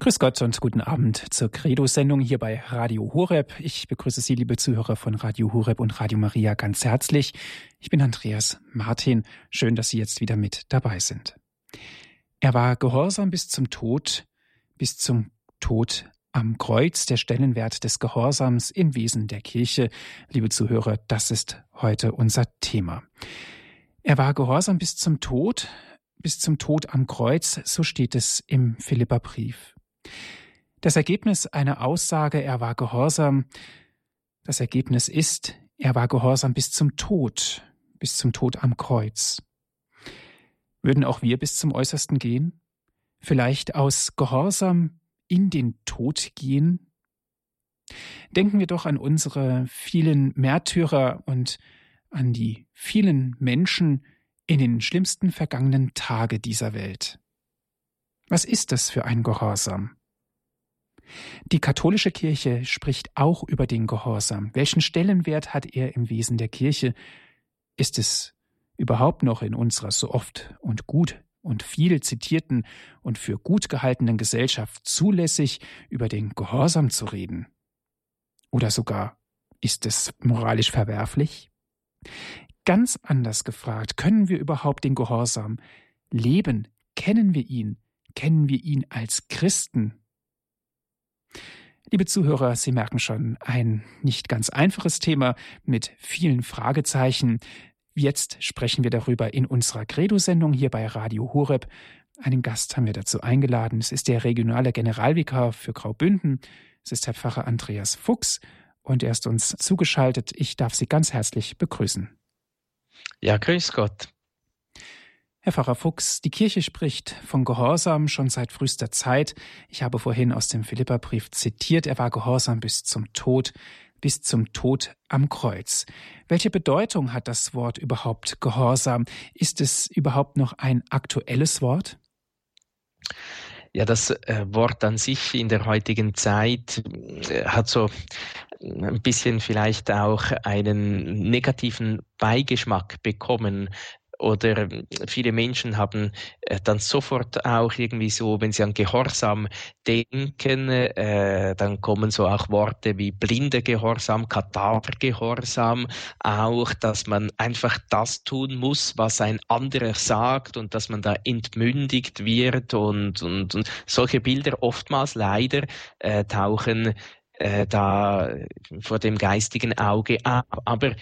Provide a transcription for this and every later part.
Grüß Gott und guten Abend zur Credo-Sendung hier bei Radio Horeb. Ich begrüße Sie, liebe Zuhörer von Radio Horeb und Radio Maria, ganz herzlich. Ich bin Andreas Martin. Schön, dass Sie jetzt wieder mit dabei sind. Er war gehorsam bis zum Tod, bis zum Tod am Kreuz, der Stellenwert des Gehorsams im Wesen der Kirche. Liebe Zuhörer, das ist heute unser Thema. Er war gehorsam bis zum Tod, bis zum Tod am Kreuz, so steht es im Philipperbrief. Das Ergebnis einer Aussage, er war gehorsam, das Ergebnis ist, er war gehorsam bis zum Tod, bis zum Tod am Kreuz. Würden auch wir bis zum Äußersten gehen? Vielleicht aus Gehorsam in den Tod gehen? Denken wir doch an unsere vielen Märtyrer und an die vielen Menschen in den schlimmsten vergangenen Tage dieser Welt. Was ist das für ein Gehorsam? Die katholische Kirche spricht auch über den Gehorsam. Welchen Stellenwert hat er im Wesen der Kirche? Ist es überhaupt noch in unserer so oft und gut und viel zitierten und für gut gehaltenen Gesellschaft zulässig, über den Gehorsam zu reden? Oder sogar ist es moralisch verwerflich? Ganz anders gefragt, können wir überhaupt den Gehorsam leben? Kennen wir ihn? Kennen wir ihn als Christen? Liebe Zuhörer, Sie merken schon, ein nicht ganz einfaches Thema mit vielen Fragezeichen. Jetzt sprechen wir darüber in unserer Credo-Sendung hier bei Radio Horeb. Einen Gast haben wir dazu eingeladen. Es ist der regionale Generalvikar für Graubünden. Es ist Herr Pfarrer Andreas Fuchs und er ist uns zugeschaltet. Ich darf Sie ganz herzlich begrüßen. Ja, grüß Gott. Herr Pfarrer Fuchs, die Kirche spricht von Gehorsam schon seit frühester Zeit. Ich habe vorhin aus dem Philipperbrief zitiert, er war gehorsam bis zum Tod, bis zum Tod am Kreuz. Welche Bedeutung hat das Wort überhaupt Gehorsam? Ist es überhaupt noch ein aktuelles Wort? Ja, das äh, Wort an sich in der heutigen Zeit äh, hat so ein bisschen vielleicht auch einen negativen Beigeschmack bekommen, oder viele Menschen haben äh, dann sofort auch irgendwie so, wenn sie an Gehorsam denken, äh, dann kommen so auch Worte wie blinde Gehorsam, Kadavergehorsam, auch, dass man einfach das tun muss, was ein anderer sagt und dass man da entmündigt wird und, und, und solche Bilder oftmals leider äh, tauchen äh, da vor dem geistigen Auge ab. Aber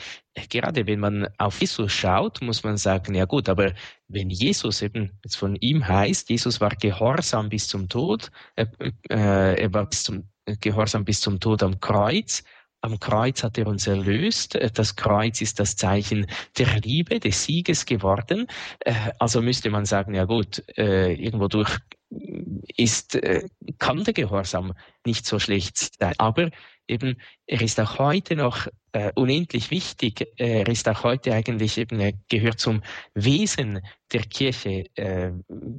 gerade wenn man auf Jesus schaut, muss man sagen, ja gut, aber wenn Jesus eben jetzt von ihm heißt, Jesus war gehorsam bis zum Tod, äh, äh, er war bis zum, gehorsam bis zum Tod am Kreuz, am Kreuz hat er uns erlöst. Das Kreuz ist das Zeichen der Liebe, des Sieges geworden. Äh, also müsste man sagen, ja gut, äh, irgendwo durch ist, äh, kann der Gehorsam nicht so schlecht sein. Aber eben, er ist auch heute noch äh, unendlich wichtig. Er ist auch heute eigentlich eben, er gehört zum Wesen der Kirche. Äh,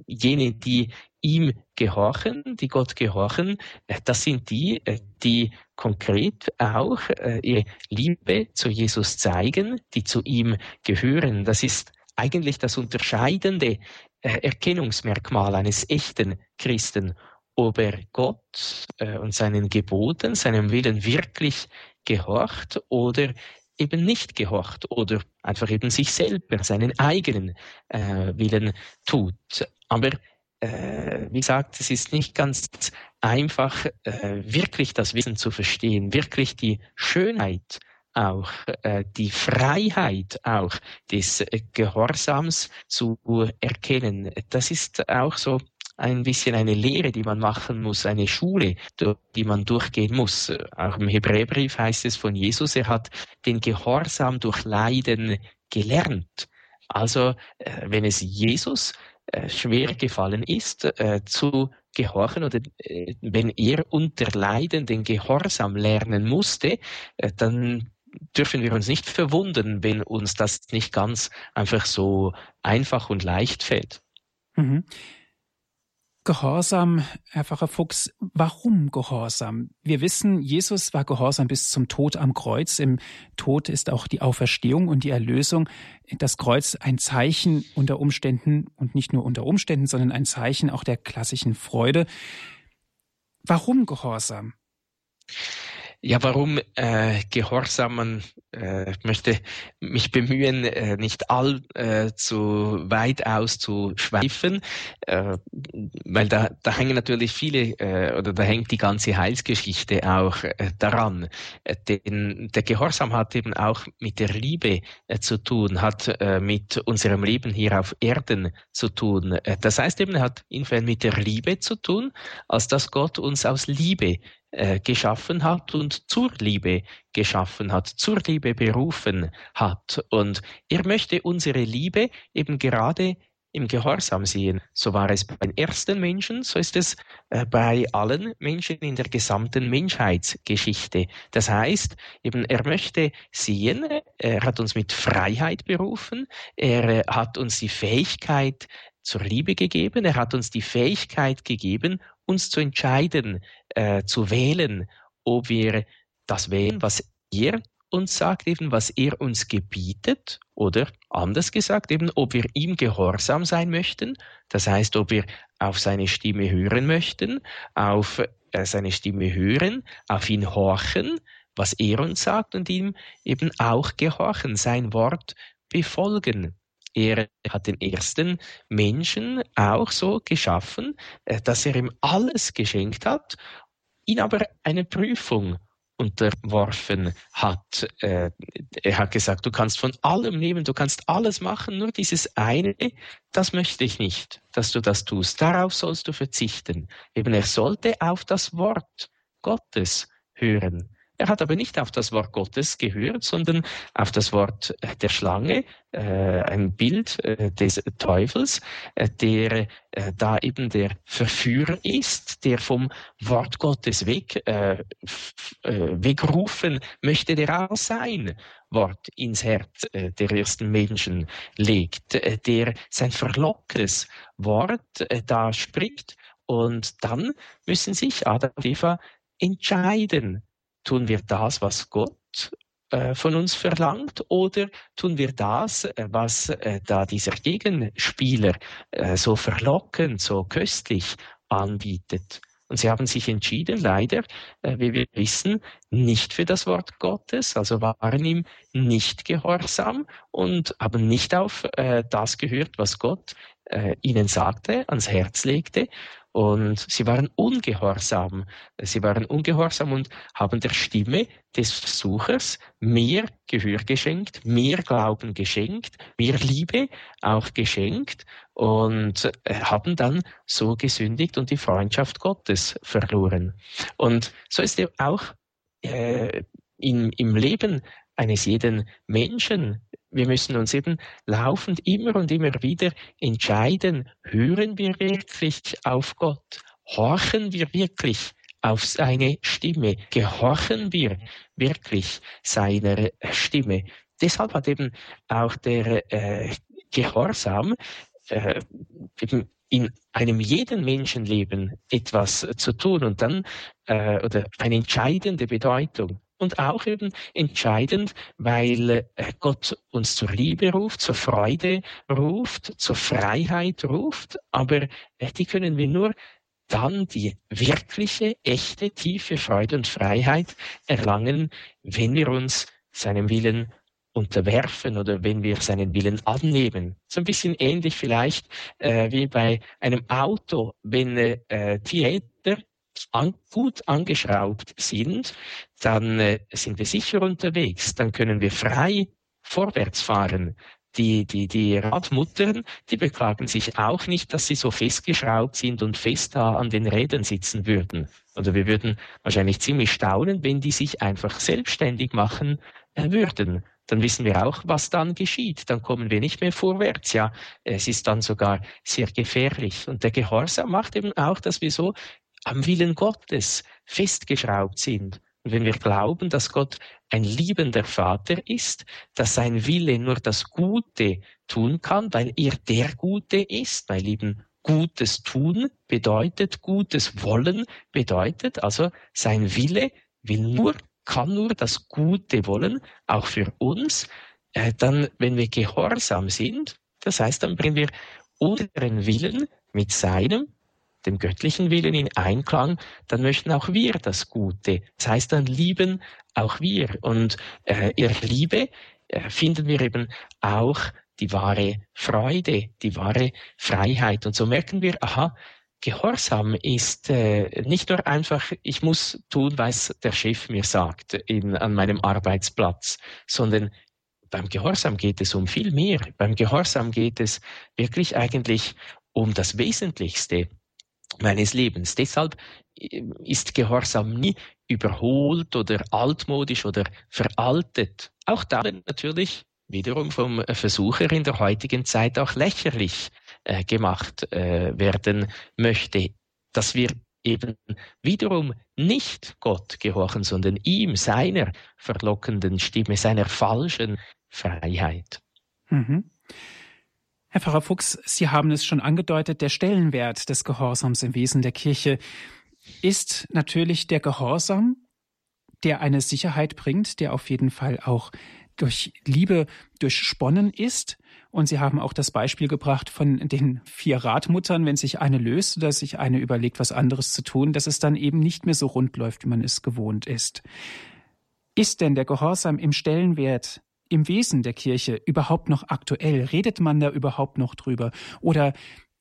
jene, die ihm gehorchen, die Gott gehorchen, äh, das sind die, äh, die konkret auch ihre Liebe zu Jesus zeigen, die zu ihm gehören. Das ist eigentlich das Unterscheidende Erkennungsmerkmal eines echten Christen, ob er Gott äh, und seinen Geboten, seinem Willen wirklich gehorcht oder eben nicht gehorcht oder einfach eben sich selber, seinen eigenen äh, Willen tut. Aber äh, wie gesagt, es ist nicht ganz einfach, äh, wirklich das Wissen zu verstehen, wirklich die Schönheit auch äh, die Freiheit auch des Gehorsams zu erkennen. Das ist auch so ein bisschen eine Lehre, die man machen muss, eine Schule, die man durchgehen muss. Auch im Hebräerbrief heißt es von Jesus, er hat den Gehorsam durch Leiden gelernt. Also, äh, wenn es Jesus äh, schwer gefallen ist, äh, zu gehorchen oder wenn er unter Leiden den Gehorsam lernen musste, dann dürfen wir uns nicht verwundern, wenn uns das nicht ganz einfach so einfach und leicht fällt. Mhm. Gehorsam, Herr Pfarrer Fuchs, warum Gehorsam? Wir wissen, Jesus war gehorsam bis zum Tod am Kreuz. Im Tod ist auch die Auferstehung und die Erlösung. Das Kreuz ein Zeichen unter Umständen und nicht nur unter Umständen, sondern ein Zeichen auch der klassischen Freude. Warum Gehorsam? Ja, warum äh, Gehorsam? Äh, möchte mich bemühen, äh, nicht all äh, weit auszuschweifen, äh, weil da, da hängen natürlich viele äh, oder da hängt die ganze Heilsgeschichte auch äh, daran. Äh, denn der Gehorsam hat eben auch mit der Liebe äh, zu tun, hat äh, mit unserem Leben hier auf Erden zu tun. Das heißt eben, er hat insofern mit der Liebe zu tun, als dass Gott uns aus Liebe geschaffen hat und zur Liebe geschaffen hat, zur Liebe berufen hat. Und er möchte unsere Liebe eben gerade im Gehorsam sehen. So war es bei den ersten Menschen, so ist es äh, bei allen Menschen in der gesamten Menschheitsgeschichte. Das heißt, eben er möchte sehen, er hat uns mit Freiheit berufen, er äh, hat uns die Fähigkeit zur Liebe gegeben, er hat uns die Fähigkeit gegeben, uns zu entscheiden, äh, zu wählen, ob wir das wählen, was er uns sagt, eben was er uns gebietet, oder anders gesagt, eben ob wir ihm gehorsam sein möchten, das heißt, ob wir auf seine Stimme hören möchten, auf äh, seine Stimme hören, auf ihn horchen, was er uns sagt und ihm eben auch gehorchen, sein Wort befolgen. Er hat den ersten Menschen auch so geschaffen, äh, dass er ihm alles geschenkt hat, ihn aber eine Prüfung unterworfen hat. Äh, er hat gesagt, du kannst von allem nehmen, du kannst alles machen, nur dieses eine, das möchte ich nicht, dass du das tust. Darauf sollst du verzichten. Eben er sollte auf das Wort Gottes hören. Er hat aber nicht auf das Wort Gottes gehört, sondern auf das Wort der Schlange, äh, ein Bild äh, des Teufels, äh, der äh, da eben der Verführer ist, der vom Wort Gottes weg, äh, äh, wegrufen möchte, der auch sein Wort ins Herz der ersten Menschen legt, der sein verlockendes Wort da spricht. Und dann müssen sich Adam und Eva entscheiden, Tun wir das, was Gott äh, von uns verlangt oder tun wir das, äh, was äh, da dieser Gegenspieler so verlockend, so köstlich anbietet? Und sie haben sich entschieden, leider, wie wir wissen, nicht für das Wort Gottes, also waren ihm nicht gehorsam und haben nicht auf das gehört, was Gott ihnen sagte, ans Herz legte. Und sie waren ungehorsam. Sie waren ungehorsam und haben der Stimme des Versuchers mehr Gehör geschenkt, mehr Glauben geschenkt, mehr Liebe auch geschenkt und äh, haben dann so gesündigt und die Freundschaft Gottes verloren. Und so ist auch äh, in, im Leben eines jeden Menschen wir müssen uns eben laufend immer und immer wieder entscheiden, hören wir wirklich auf Gott? Horchen wir wirklich auf seine Stimme? Gehorchen wir wirklich seiner Stimme? Deshalb hat eben auch der äh, Gehorsam äh, eben in einem jeden Menschenleben etwas zu tun und dann äh, oder eine entscheidende Bedeutung und auch eben entscheidend, weil äh, Gott uns zur Liebe ruft, zur Freude ruft, zur Freiheit ruft, aber äh, die können wir nur dann die wirkliche, echte, tiefe Freude und Freiheit erlangen, wenn wir uns seinem Willen unterwerfen oder wenn wir seinen Willen annehmen. So ein bisschen ähnlich vielleicht äh, wie bei einem Auto, wenn äh, die gut angeschraubt sind, dann äh, sind wir sicher unterwegs, dann können wir frei vorwärts fahren. Die, die, die Radmuttern, die beklagen sich auch nicht, dass sie so festgeschraubt sind und fest da an den Rädern sitzen würden. Oder wir würden wahrscheinlich ziemlich staunen, wenn die sich einfach selbstständig machen äh, würden dann wissen wir auch, was dann geschieht. Dann kommen wir nicht mehr vorwärts. Ja, es ist dann sogar sehr gefährlich. Und der Gehorsam macht eben auch, dass wir so am Willen Gottes festgeschraubt sind. Und wenn wir glauben, dass Gott ein liebender Vater ist, dass sein Wille nur das Gute tun kann, weil er der Gute ist, weil eben Gutes tun bedeutet, Gutes wollen bedeutet, also sein Wille will nur, kann nur das Gute wollen, auch für uns, äh, dann, wenn wir gehorsam sind, das heißt, dann bringen wir unseren Willen mit seinem dem göttlichen Willen in Einklang, dann möchten auch wir das Gute. Das heißt, dann lieben auch wir. Und äh, in Liebe äh, finden wir eben auch die wahre Freude, die wahre Freiheit. Und so merken wir, aha, Gehorsam ist äh, nicht nur einfach, ich muss tun, was der Chef mir sagt in, an meinem Arbeitsplatz, sondern beim Gehorsam geht es um viel mehr. Beim Gehorsam geht es wirklich eigentlich um das Wesentlichste meines Lebens. Deshalb äh, ist Gehorsam nie überholt oder altmodisch oder veraltet. Auch da natürlich wiederum vom Versucher in der heutigen Zeit auch lächerlich äh, gemacht äh, werden möchte, dass wir eben wiederum nicht Gott gehorchen, sondern ihm, seiner verlockenden Stimme, seiner falschen Freiheit. Mhm. Herr Pfarrer Fuchs, Sie haben es schon angedeutet, der Stellenwert des Gehorsams im Wesen der Kirche ist natürlich der Gehorsam, der eine Sicherheit bringt, der auf jeden Fall auch durch Liebe durchsponnen ist. Und Sie haben auch das Beispiel gebracht von den vier Radmuttern, wenn sich eine löst oder sich eine überlegt, was anderes zu tun, dass es dann eben nicht mehr so rund läuft, wie man es gewohnt ist. Ist denn der Gehorsam im Stellenwert, im Wesen der Kirche überhaupt noch aktuell? Redet man da überhaupt noch drüber? Oder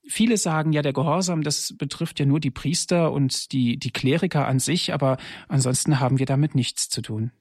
Viele sagen ja, der Gehorsam, das betrifft ja nur die Priester und die, die Kleriker an sich, aber ansonsten haben wir damit nichts zu tun.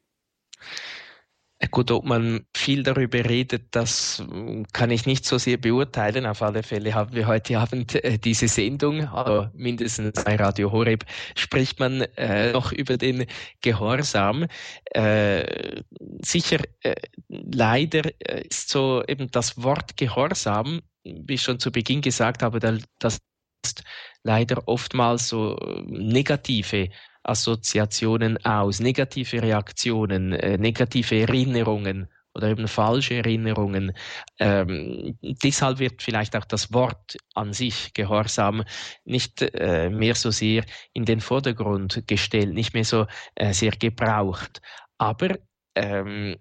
Gut, ob man viel darüber redet, das hm, kann ich nicht so sehr beurteilen. Auf alle Fälle haben wir heute Abend äh, diese Sendung, also mindestens bei Radio Horeb spricht man äh, noch über den Gehorsam. Äh, sicher, äh, leider äh, ist so eben das Wort Gehorsam, wie ich schon zu Beginn gesagt habe, das ist leider oftmals so äh, negative Assoziationen aus, negative Reaktionen, äh, negative Erinnerungen oder eben falsche Erinnerungen. Ähm, deshalb wird vielleicht auch das Wort an sich Gehorsam nicht äh, mehr so sehr in den Vordergrund gestellt, nicht mehr so äh, sehr gebraucht. Aber ähm,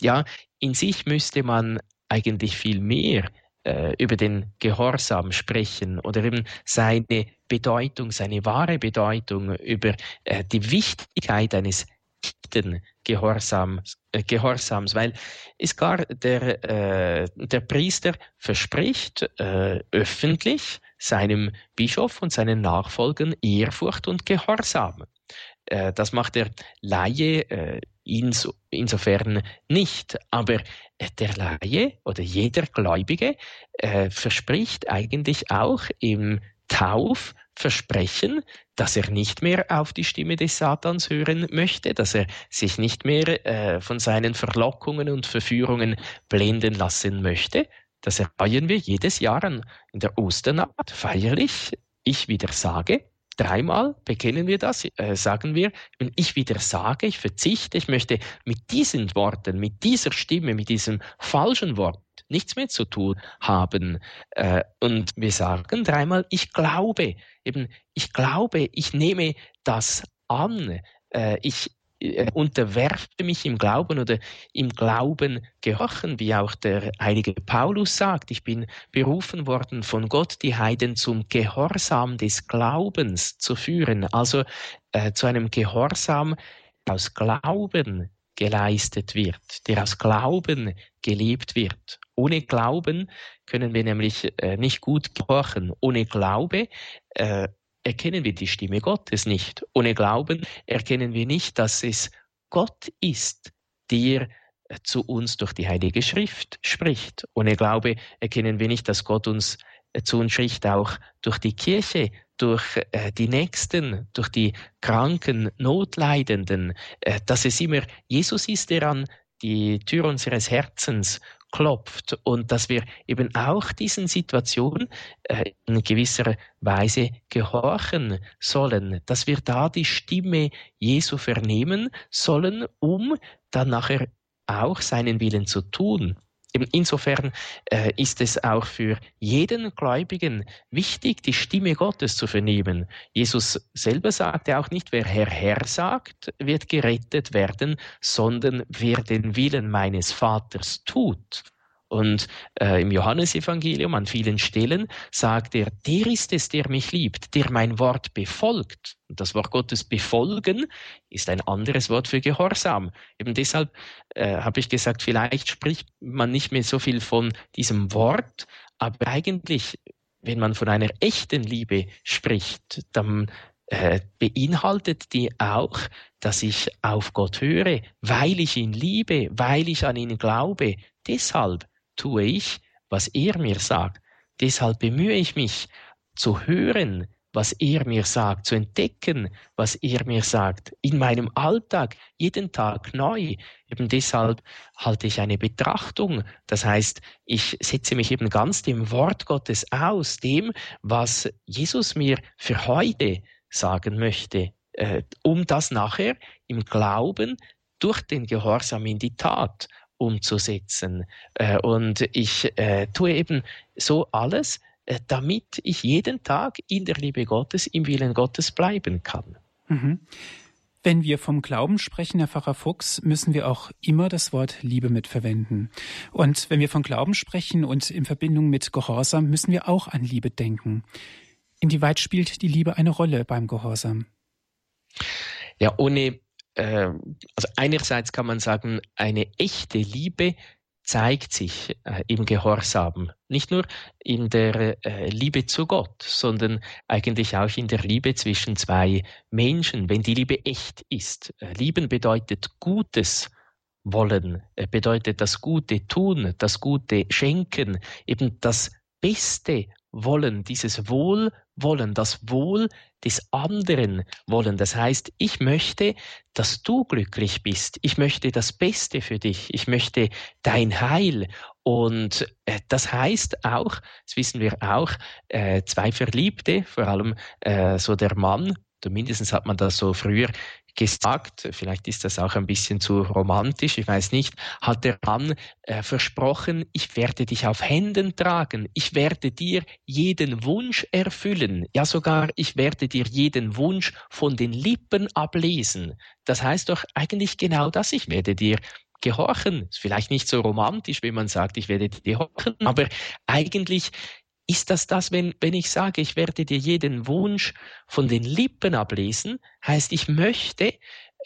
ja, in sich müsste man eigentlich viel mehr äh, über den Gehorsam sprechen oder eben seine Bedeutung, seine wahre Bedeutung, über äh, die Wichtigkeit eines echten Gehorsams, äh, Gehorsams, weil es gar der, äh, der Priester verspricht äh, öffentlich seinem Bischof und seinen Nachfolgern Ehrfurcht und Gehorsam. Äh, das macht der Laie äh, inso, insofern nicht. Aber der Laie oder jeder Gläubige verspricht eigentlich auch im Taufversprechen, dass er nicht mehr auf die Stimme des Satans hören möchte, dass er sich nicht mehr äh, von seinen Verlockungen und Verführungen blenden lassen möchte. Das feiern wir jedes Jahr in der Osternacht feierlich. Ich wieder sage, Dreimal bekennen wir das, äh, sagen wir, wenn ich wieder sage, ich verzichte, ich möchte mit diesen Worten, mit dieser Stimme, mit diesem falschen Wort nichts mehr zu tun haben. Äh, und wir sagen dreimal, ich glaube, eben, ich glaube, ich nehme das an, äh, ich äh, unterwerfe mich im Glauben oder im Glauben gehorchen, wie auch der heilige Paulus sagt. Ich bin berufen worden von Gott, die Heiden zum Gehorsam des Glaubens zu führen, also zu einem Gehorsam aus Glauben geleistet wird, der aus Glauben gelebt wird. Ohne Glauben können wir nämlich äh, nicht gut gehorchen. Ohne Glaube äh, erkennen wir die Stimme Gottes nicht. Ohne Glauben erkennen wir nicht, dass es Gott ist, der äh, zu uns durch die Heilige Schrift spricht. Ohne Glaube erkennen wir nicht, dass Gott uns äh, zu uns spricht, auch durch die Kirche, durch äh, die Nächsten, durch die Kranken, Notleidenden, dass es immer Jesus ist, der an die Tür unseres Herzens klopft und dass wir eben auch diesen Situationen äh, in gewisser Weise gehorchen sollen, dass wir da die Stimme Jesu vernehmen sollen, um dann nachher auch seinen Willen zu tun. Insofern äh, ist es auch für jeden Gläubigen wichtig, die Stimme Gottes zu vernehmen. Jesus selber sagte auch nicht, wer Herr, Herr sagt, wird gerettet werden, sondern wer den Willen meines Vaters tut. Und äh, im Johannesevangelium an vielen Stellen sagt er, der ist es, der mich liebt, der mein Wort befolgt. Und das Wort Gottes befolgen ist ein anderes Wort für Gehorsam. Eben deshalb äh, habe ich gesagt, vielleicht spricht man nicht mehr so viel von diesem Wort, aber eigentlich, wenn man von einer echten Liebe spricht, dann äh, beinhaltet die auch, dass ich auf Gott höre, weil ich ihn liebe, weil ich an ihn glaube. Deshalb tue ich, was er mir sagt. Deshalb bemühe ich mich zu hören, was er mir sagt, zu entdecken, was er mir sagt, in meinem Alltag, jeden Tag neu. Eben deshalb halte ich eine Betrachtung. Das heißt, ich setze mich eben ganz dem Wort Gottes aus, dem, was Jesus mir für heute sagen möchte, äh, um das nachher im Glauben durch den Gehorsam in die Tat umzusetzen. Äh, und ich äh, tue eben so alles, äh, damit ich jeden Tag in der Liebe Gottes, im Willen Gottes bleiben kann. Mhm. Wenn wir vom Glauben sprechen, Herr Pfarrer Fuchs, müssen wir auch immer das Wort Liebe mitverwenden. Und wenn wir von Glauben sprechen und in Verbindung mit Gehorsam, müssen wir auch an Liebe denken. Inwieweit spielt die Liebe eine Rolle beim Gehorsam? Ja, ohne also einerseits kann man sagen, eine echte Liebe zeigt sich äh, im Gehorsam, nicht nur in der äh, Liebe zu Gott, sondern eigentlich auch in der Liebe zwischen zwei Menschen, wenn die Liebe echt ist. Äh, lieben bedeutet Gutes wollen, äh, bedeutet das Gute tun, das Gute schenken, eben das Beste wollen, dieses Wohlwollen, das Wohl des anderen wollen. Das heißt, ich möchte, dass du glücklich bist. Ich möchte das Beste für dich. Ich möchte dein Heil. Und äh, das heißt auch, das wissen wir auch, äh, zwei Verliebte, vor allem äh, so der Mann, zumindest hat man das so früher gesagt, vielleicht ist das auch ein bisschen zu romantisch, ich weiß nicht, hat der Mann äh, versprochen, ich werde dich auf Händen tragen, ich werde dir jeden Wunsch erfüllen, ja sogar ich werde dir jeden Wunsch von den Lippen ablesen. Das heißt doch eigentlich genau das, ich werde dir gehorchen. Ist vielleicht nicht so romantisch, wenn man sagt, ich werde dir gehorchen, aber eigentlich ist das das, wenn, wenn ich sage, ich werde dir jeden Wunsch von den Lippen ablesen, heißt, ich möchte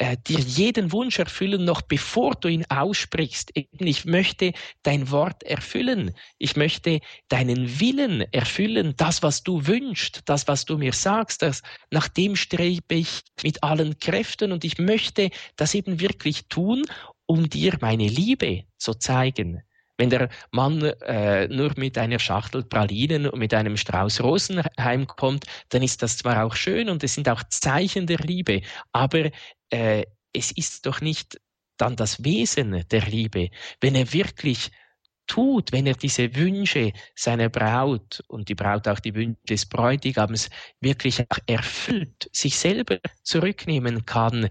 äh, dir jeden Wunsch erfüllen, noch bevor du ihn aussprichst. Ich möchte dein Wort erfüllen. Ich möchte deinen Willen erfüllen, das, was du wünschst, das, was du mir sagst, das, nach dem strebe ich mit allen Kräften und ich möchte das eben wirklich tun, um dir meine Liebe zu zeigen. Wenn der Mann äh, nur mit einer Schachtel Pralinen und mit einem Strauß Rosen heimkommt, dann ist das zwar auch schön und es sind auch Zeichen der Liebe, aber äh, es ist doch nicht dann das Wesen der Liebe, wenn er wirklich tut, wenn er diese Wünsche seiner Braut und die Braut auch die Wünsche des Bräutigams wirklich erfüllt, sich selber zurücknehmen kann,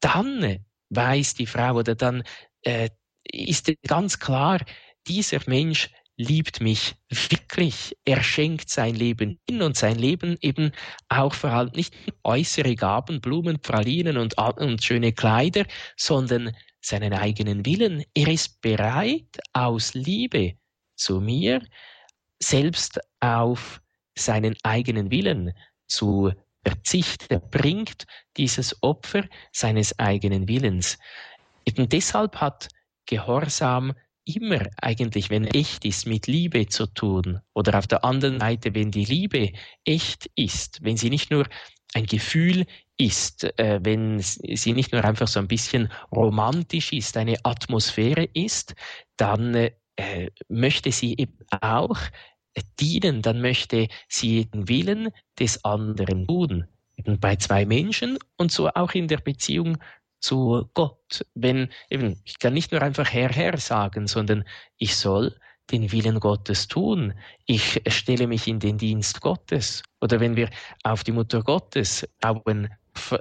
dann weiß die Frau oder dann äh, ist ganz klar, dieser Mensch liebt mich wirklich. Er schenkt sein Leben hin und sein Leben eben auch vor allem nicht äußere Gaben, Blumen, Pralinen und, und schöne Kleider, sondern seinen eigenen Willen. Er ist bereit, aus Liebe zu mir selbst auf seinen eigenen Willen zu verzichten. Er bringt dieses Opfer seines eigenen Willens. Eben deshalb hat Gehorsam immer eigentlich, wenn echt ist, mit Liebe zu tun. Oder auf der anderen Seite, wenn die Liebe echt ist, wenn sie nicht nur ein Gefühl ist, äh, wenn sie nicht nur einfach so ein bisschen romantisch ist, eine Atmosphäre ist, dann äh, möchte sie eben auch dienen, dann möchte sie den Willen des anderen tun. Bei zwei Menschen und so auch in der Beziehung zu Gott. Wenn eben, ich kann nicht nur einfach Herr, Herr sagen, sondern ich soll den Willen Gottes tun. Ich stelle mich in den Dienst Gottes. Oder wenn wir auf die Mutter Gottes schauen,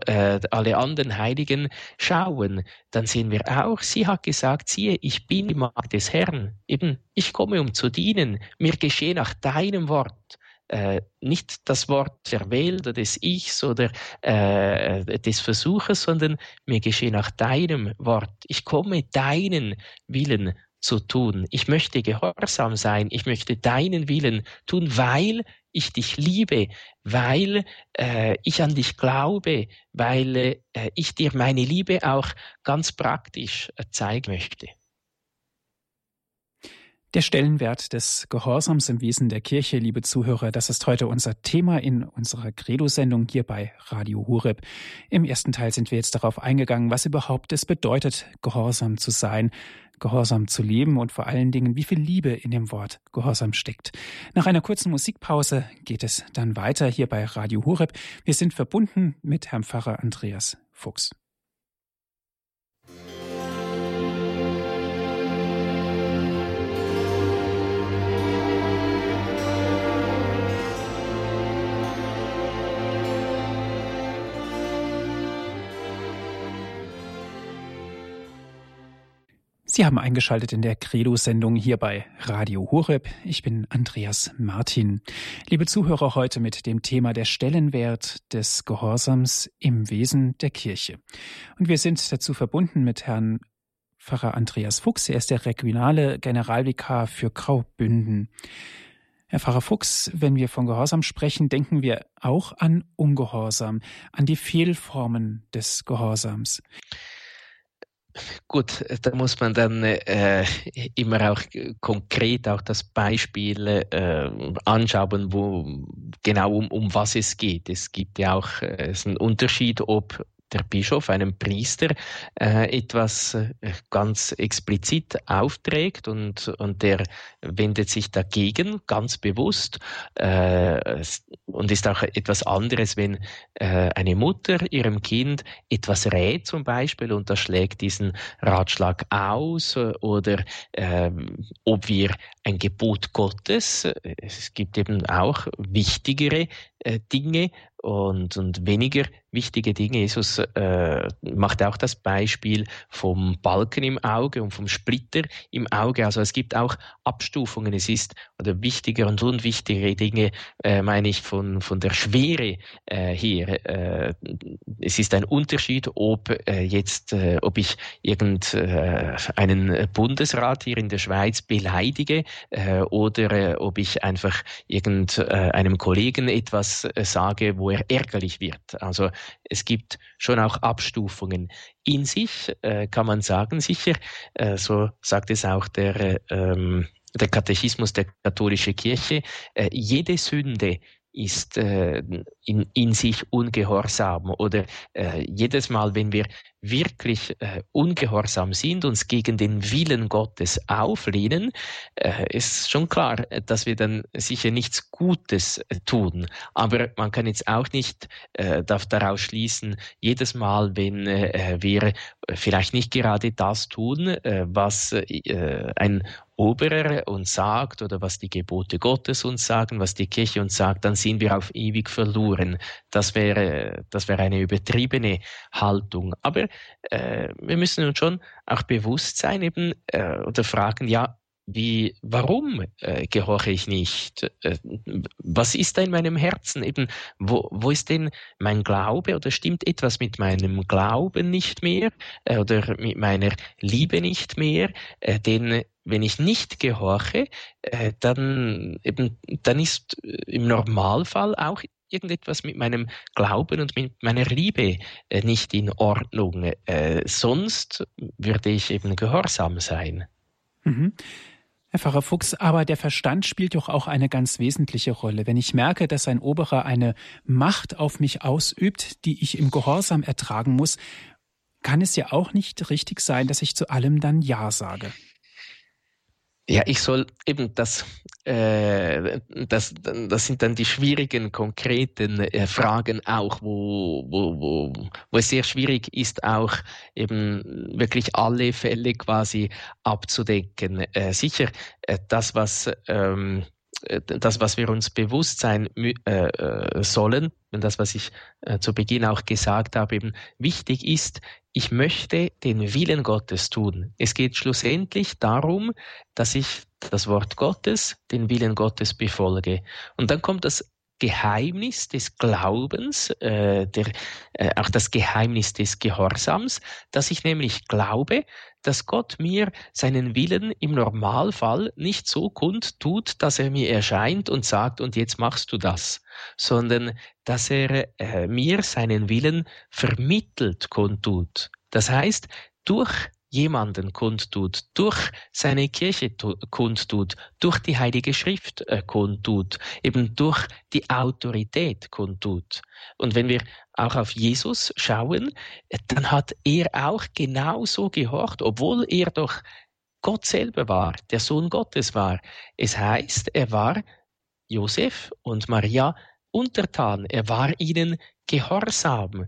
äh, alle anderen Heiligen schauen, dann sehen wir auch, sie hat gesagt, siehe, ich bin die Magd des Herrn. Eben, ich komme, um zu dienen. Mir geschehe nach deinem Wort äh, nicht das Wort der Welt oder des Ichs oder äh, des Versuches, sondern mir geschehe nach deinem Wort. Ich komme deinen Willen zu tun. Ich möchte gehorsam sein. Ich möchte deinen Willen tun, weil ich dich liebe, weil äh, ich an dich glaube, weil äh, ich dir meine Liebe auch ganz praktisch äh, zeigen möchte. Der Stellenwert des Gehorsams im Wesen der Kirche, liebe Zuhörer, das ist heute unser Thema in unserer Credo-Sendung hier bei Radio Hureb. Im ersten Teil sind wir jetzt darauf eingegangen, was überhaupt es bedeutet, gehorsam zu sein, gehorsam zu leben und vor allen Dingen, wie viel Liebe in dem Wort Gehorsam steckt. Nach einer kurzen Musikpause geht es dann weiter hier bei Radio Hureb. Wir sind verbunden mit Herrn Pfarrer Andreas Fuchs. Sie haben eingeschaltet in der Credo-Sendung hier bei Radio Horeb. Ich bin Andreas Martin. Liebe Zuhörer, heute mit dem Thema der Stellenwert des Gehorsams im Wesen der Kirche. Und wir sind dazu verbunden mit Herrn Pfarrer Andreas Fuchs. Er ist der regionale Generalvikar für Graubünden. Herr Pfarrer Fuchs, wenn wir von Gehorsam sprechen, denken wir auch an Ungehorsam, an die Fehlformen des Gehorsams. Gut, da muss man dann äh, immer auch konkret auch das Beispiel äh, anschauen, wo genau um, um was es geht. Es gibt ja auch äh, es ist ein Unterschied, ob der Bischof einem Priester äh, etwas äh, ganz explizit aufträgt und, und der wendet sich dagegen ganz bewusst äh, und ist auch etwas anderes, wenn eine Mutter ihrem Kind etwas rät zum Beispiel und das schlägt diesen Ratschlag aus oder äh, ob wir ein Gebot Gottes, es gibt eben auch wichtigere Dinge und, und weniger wichtige Dinge. Jesus äh, macht auch das Beispiel vom Balken im Auge und vom Splitter im Auge. Also es gibt auch Abstufungen. Es ist oder wichtige und unwichtige Dinge, äh, meine ich, von, von der Schwere äh, her. Äh, es ist ein Unterschied, ob äh, jetzt, äh, ob ich irgendeinen äh, Bundesrat hier in der Schweiz beleidige äh, oder äh, ob ich einfach irgendeinem äh, Kollegen etwas äh, sage, wo er ärgerlich wird. Also es gibt schon auch Abstufungen. In sich äh, kann man sagen, sicher, äh, so sagt es auch der, ähm, der Katechismus der katholischen Kirche, äh, jede Sünde ist äh, in, in sich ungehorsam oder äh, jedes Mal, wenn wir wirklich äh, ungehorsam sind, uns gegen den Willen Gottes auflehnen, äh, ist schon klar, dass wir dann sicher nichts Gutes äh, tun. Aber man kann jetzt auch nicht äh, daraus schließen, jedes Mal, wenn äh, wir vielleicht nicht gerade das tun, äh, was äh, ein Oberer uns sagt oder was die Gebote Gottes uns sagen, was die Kirche uns sagt, dann sind wir auf ewig verloren. Das wäre, das wäre eine übertriebene Haltung. Aber äh, wir müssen uns schon auch bewusst sein eben äh, oder fragen, ja, wie, warum äh, gehorche ich nicht? Äh, was ist da in meinem Herzen? Eben, wo, wo ist denn mein Glaube oder stimmt etwas mit meinem Glauben nicht mehr äh, oder mit meiner Liebe nicht mehr? Äh, denn wenn ich nicht gehorche, äh, dann eben, dann ist im Normalfall auch irgendetwas mit meinem Glauben und mit meiner Liebe äh, nicht in Ordnung. Äh, sonst würde ich eben gehorsam sein. Mhm. Herr Pfarrer Fuchs, aber der Verstand spielt doch auch eine ganz wesentliche Rolle. Wenn ich merke, dass ein Oberer eine Macht auf mich ausübt, die ich im Gehorsam ertragen muss, kann es ja auch nicht richtig sein, dass ich zu allem dann Ja sage. Ja, ich soll eben das, äh, das, das sind dann die schwierigen, konkreten äh, Fragen auch, wo, wo, wo, wo es sehr schwierig ist, auch eben wirklich alle Fälle quasi abzudecken. Äh, sicher, äh, das, was ähm, äh, das, was wir uns bewusst sein äh, äh, sollen, und das, was ich äh, zu Beginn auch gesagt habe, eben wichtig ist, ich möchte den Willen Gottes tun. Es geht schlussendlich darum, dass ich das Wort Gottes, den Willen Gottes befolge. Und dann kommt das Geheimnis des Glaubens, äh, der, äh, auch das Geheimnis des Gehorsams, dass ich nämlich glaube, dass Gott mir seinen Willen im Normalfall nicht so kundtut, dass er mir erscheint und sagt, und jetzt machst du das, sondern dass er äh, mir seinen Willen vermittelt kundtut. Das heißt, durch jemanden kundtut, durch seine Kirche kundtut, durch die Heilige Schrift äh, kundtut, eben durch die Autorität kundtut. Und wenn wir auch auf Jesus schauen, dann hat er auch genauso gehorcht, obwohl er doch Gott selber war, der Sohn Gottes war. Es heißt, er war Josef und Maria untertan, er war ihnen gehorsam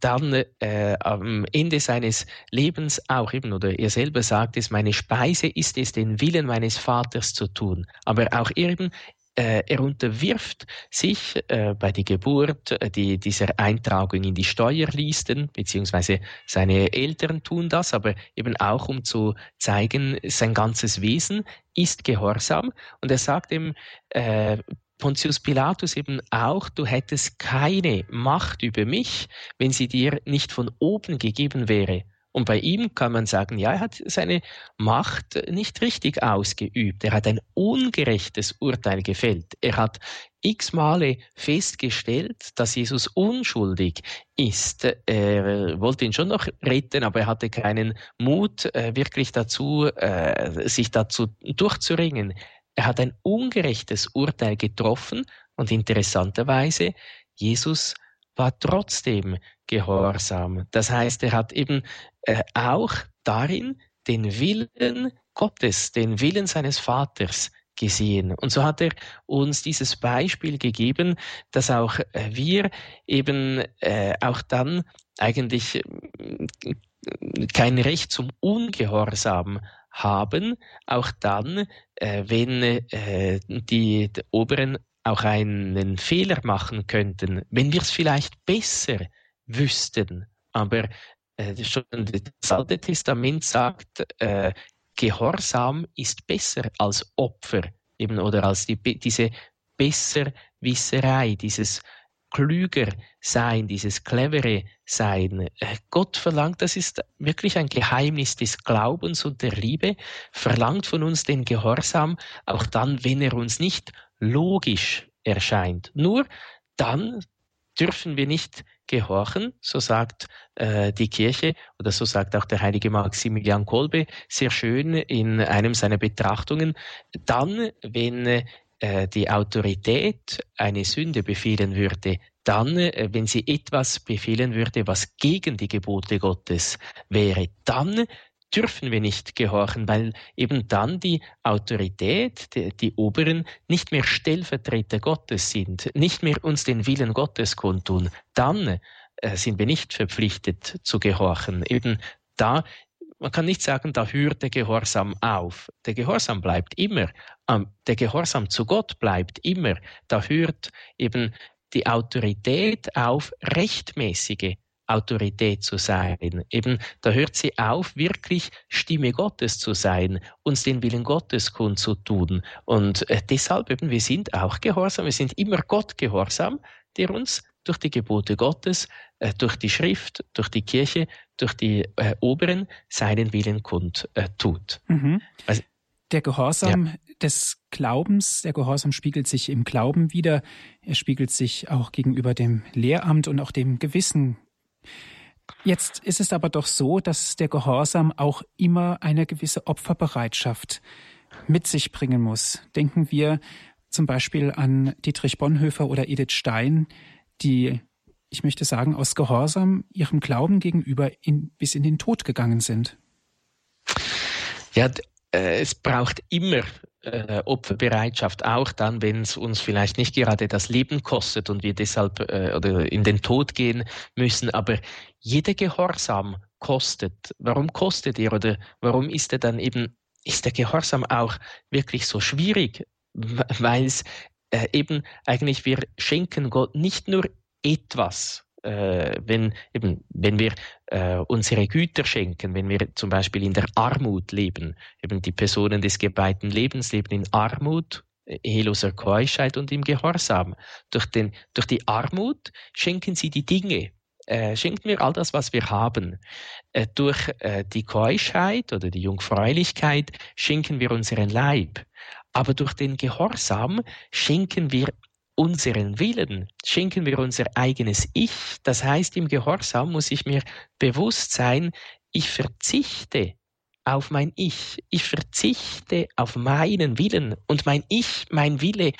dann äh, am Ende seines Lebens auch eben, oder er selber sagt es, meine Speise ist es, den Willen meines Vaters zu tun. Aber auch eben, äh, er unterwirft sich äh, bei der Geburt äh, die, dieser Eintragung in die Steuerlisten, beziehungsweise seine Eltern tun das, aber eben auch um zu zeigen, sein ganzes Wesen ist gehorsam. Und er sagt ihm, äh, Pontius Pilatus eben auch, du hättest keine Macht über mich, wenn sie dir nicht von oben gegeben wäre. Und bei ihm kann man sagen, ja, er hat seine Macht nicht richtig ausgeübt. Er hat ein ungerechtes Urteil gefällt. Er hat x Male festgestellt, dass Jesus unschuldig ist. Er wollte ihn schon noch retten, aber er hatte keinen Mut, äh, wirklich dazu, äh, sich dazu durchzuringen. Er hat ein ungerechtes Urteil getroffen und interessanterweise, Jesus war trotzdem gehorsam. Das heißt, er hat eben äh, auch darin den Willen Gottes, den Willen seines Vaters gesehen. Und so hat er uns dieses Beispiel gegeben, dass auch äh, wir eben äh, auch dann eigentlich äh, kein Recht zum Ungehorsam haben, auch dann, äh, wenn äh, die, die Oberen auch einen Fehler machen könnten, wenn wir es vielleicht besser wüssten. Aber äh, schon das Alte Testament sagt, äh, Gehorsam ist besser als Opfer, eben oder als die, diese Besserwisserei, dieses klüger sein, dieses clevere sein. Äh, Gott verlangt, das ist wirklich ein Geheimnis des Glaubens und der Liebe, verlangt von uns den Gehorsam, auch dann, wenn er uns nicht logisch erscheint. Nur dann dürfen wir nicht gehorchen, so sagt äh, die Kirche oder so sagt auch der heilige Maximilian Kolbe sehr schön in einem seiner Betrachtungen, dann, wenn äh, die Autorität eine Sünde befehlen würde, dann, äh, wenn sie etwas befehlen würde, was gegen die Gebote Gottes wäre, dann dürfen wir nicht gehorchen, weil eben dann die Autorität, die, die, Oberen, nicht mehr Stellvertreter Gottes sind, nicht mehr uns den Willen Gottes kundtun. Dann äh, sind wir nicht verpflichtet zu gehorchen. Eben da man kann nicht sagen, da hört der Gehorsam auf. Der Gehorsam bleibt immer. Ähm, der Gehorsam zu Gott bleibt immer. Da hört eben die Autorität auf, rechtmäßige Autorität zu sein. Eben, da hört sie auf, wirklich Stimme Gottes zu sein, uns den Willen Gottes kundzutun. Und äh, deshalb eben, wir sind auch gehorsam, wir sind immer Gott gehorsam, der uns durch die Gebote Gottes, äh, durch die Schrift, durch die Kirche, durch die äh, Oberen seinen Willen kund äh, tut. Mhm. Also, der Gehorsam ja. des Glaubens, der Gehorsam spiegelt sich im Glauben wieder, er spiegelt sich auch gegenüber dem Lehramt und auch dem Gewissen. Jetzt ist es aber doch so, dass der Gehorsam auch immer eine gewisse Opferbereitschaft mit sich bringen muss. Denken wir zum Beispiel an Dietrich Bonhoeffer oder Edith Stein, die, ich möchte sagen, aus Gehorsam ihrem Glauben gegenüber in, bis in den Tod gegangen sind. Ja, äh, es braucht immer äh, Opferbereitschaft, auch dann, wenn es uns vielleicht nicht gerade das Leben kostet und wir deshalb äh, oder in den Tod gehen müssen. Aber jeder Gehorsam kostet. Warum kostet er oder warum ist er dann eben, ist der Gehorsam auch wirklich so schwierig? Weil es äh, eben eigentlich wir schenken Gott nicht nur etwas, äh, wenn, eben, wenn wir äh, unsere Güter schenken, wenn wir zum Beispiel in der Armut leben, eben die Personen des geweihten Lebens leben in Armut eheloser Keuschheit und im Gehorsam. Durch, den, durch die Armut schenken sie die Dinge, äh, schenkt mir all das, was wir haben. Äh, durch äh, die Keuschheit oder die Jungfräulichkeit schenken wir unseren Leib. Aber durch den Gehorsam schenken wir unseren Willen, schenken wir unser eigenes Ich. Das heißt, im Gehorsam muss ich mir bewusst sein, ich verzichte auf mein Ich. Ich verzichte auf meinen Willen. Und mein Ich, mein Wille,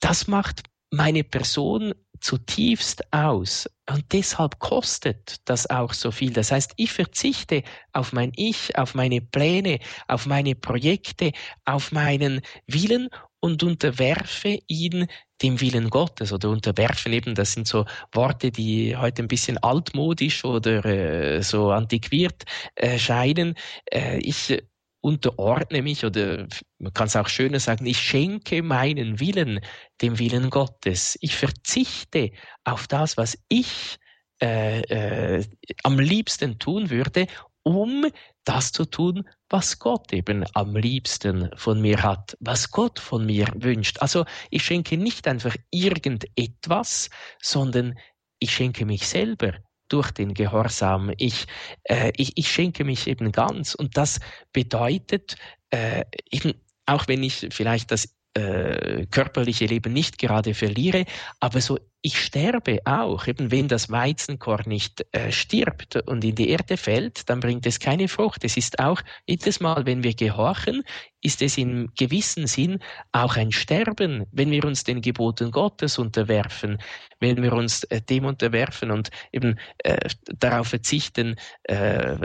das macht meine Person zutiefst aus. Und deshalb kostet das auch so viel. Das heißt, ich verzichte auf mein Ich, auf meine Pläne, auf meine Projekte, auf meinen Willen und unterwerfe ihn dem Willen Gottes oder unterwerfen eben, das sind so Worte, die heute ein bisschen altmodisch oder äh, so antiquiert äh, scheinen. Äh, ich unterordne mich oder man kann es auch schöner sagen, ich schenke meinen Willen dem Willen Gottes. Ich verzichte auf das, was ich äh, äh, am liebsten tun würde, um das zu tun, was Gott eben am liebsten von mir hat, was Gott von mir wünscht. Also ich schenke nicht einfach irgendetwas, sondern ich schenke mich selber durch den Gehorsam. Ich, äh, ich, ich schenke mich eben ganz. Und das bedeutet, äh, eben, auch wenn ich vielleicht das äh, körperliche Leben nicht gerade verliere, aber so ich sterbe auch. Eben wenn das Weizenkorn nicht äh, stirbt und in die Erde fällt, dann bringt es keine Frucht. Es ist auch jedes Mal, wenn wir gehorchen, ist es in gewissem Sinn auch ein Sterben, wenn wir uns den Geboten Gottes unterwerfen, wenn wir uns äh, dem unterwerfen und eben äh, darauf verzichten, äh,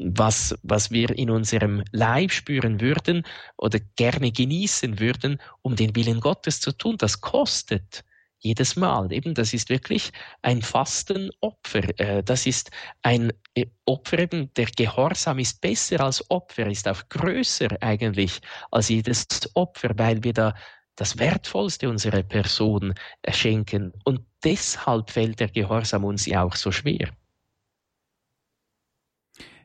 was, was wir in unserem Leib spüren würden oder gerne genießen würden, um den Willen Gottes zu tun. Das kostet jedes Mal. Eben, das ist wirklich ein Fastenopfer. Äh, das ist ein äh, Opfer, eben, der Gehorsam ist besser als Opfer, ist auch größer eigentlich als jedes Opfer, weil wir da das Wertvollste unserer Person schenken. Und deshalb fällt der Gehorsam uns ja auch so schwer.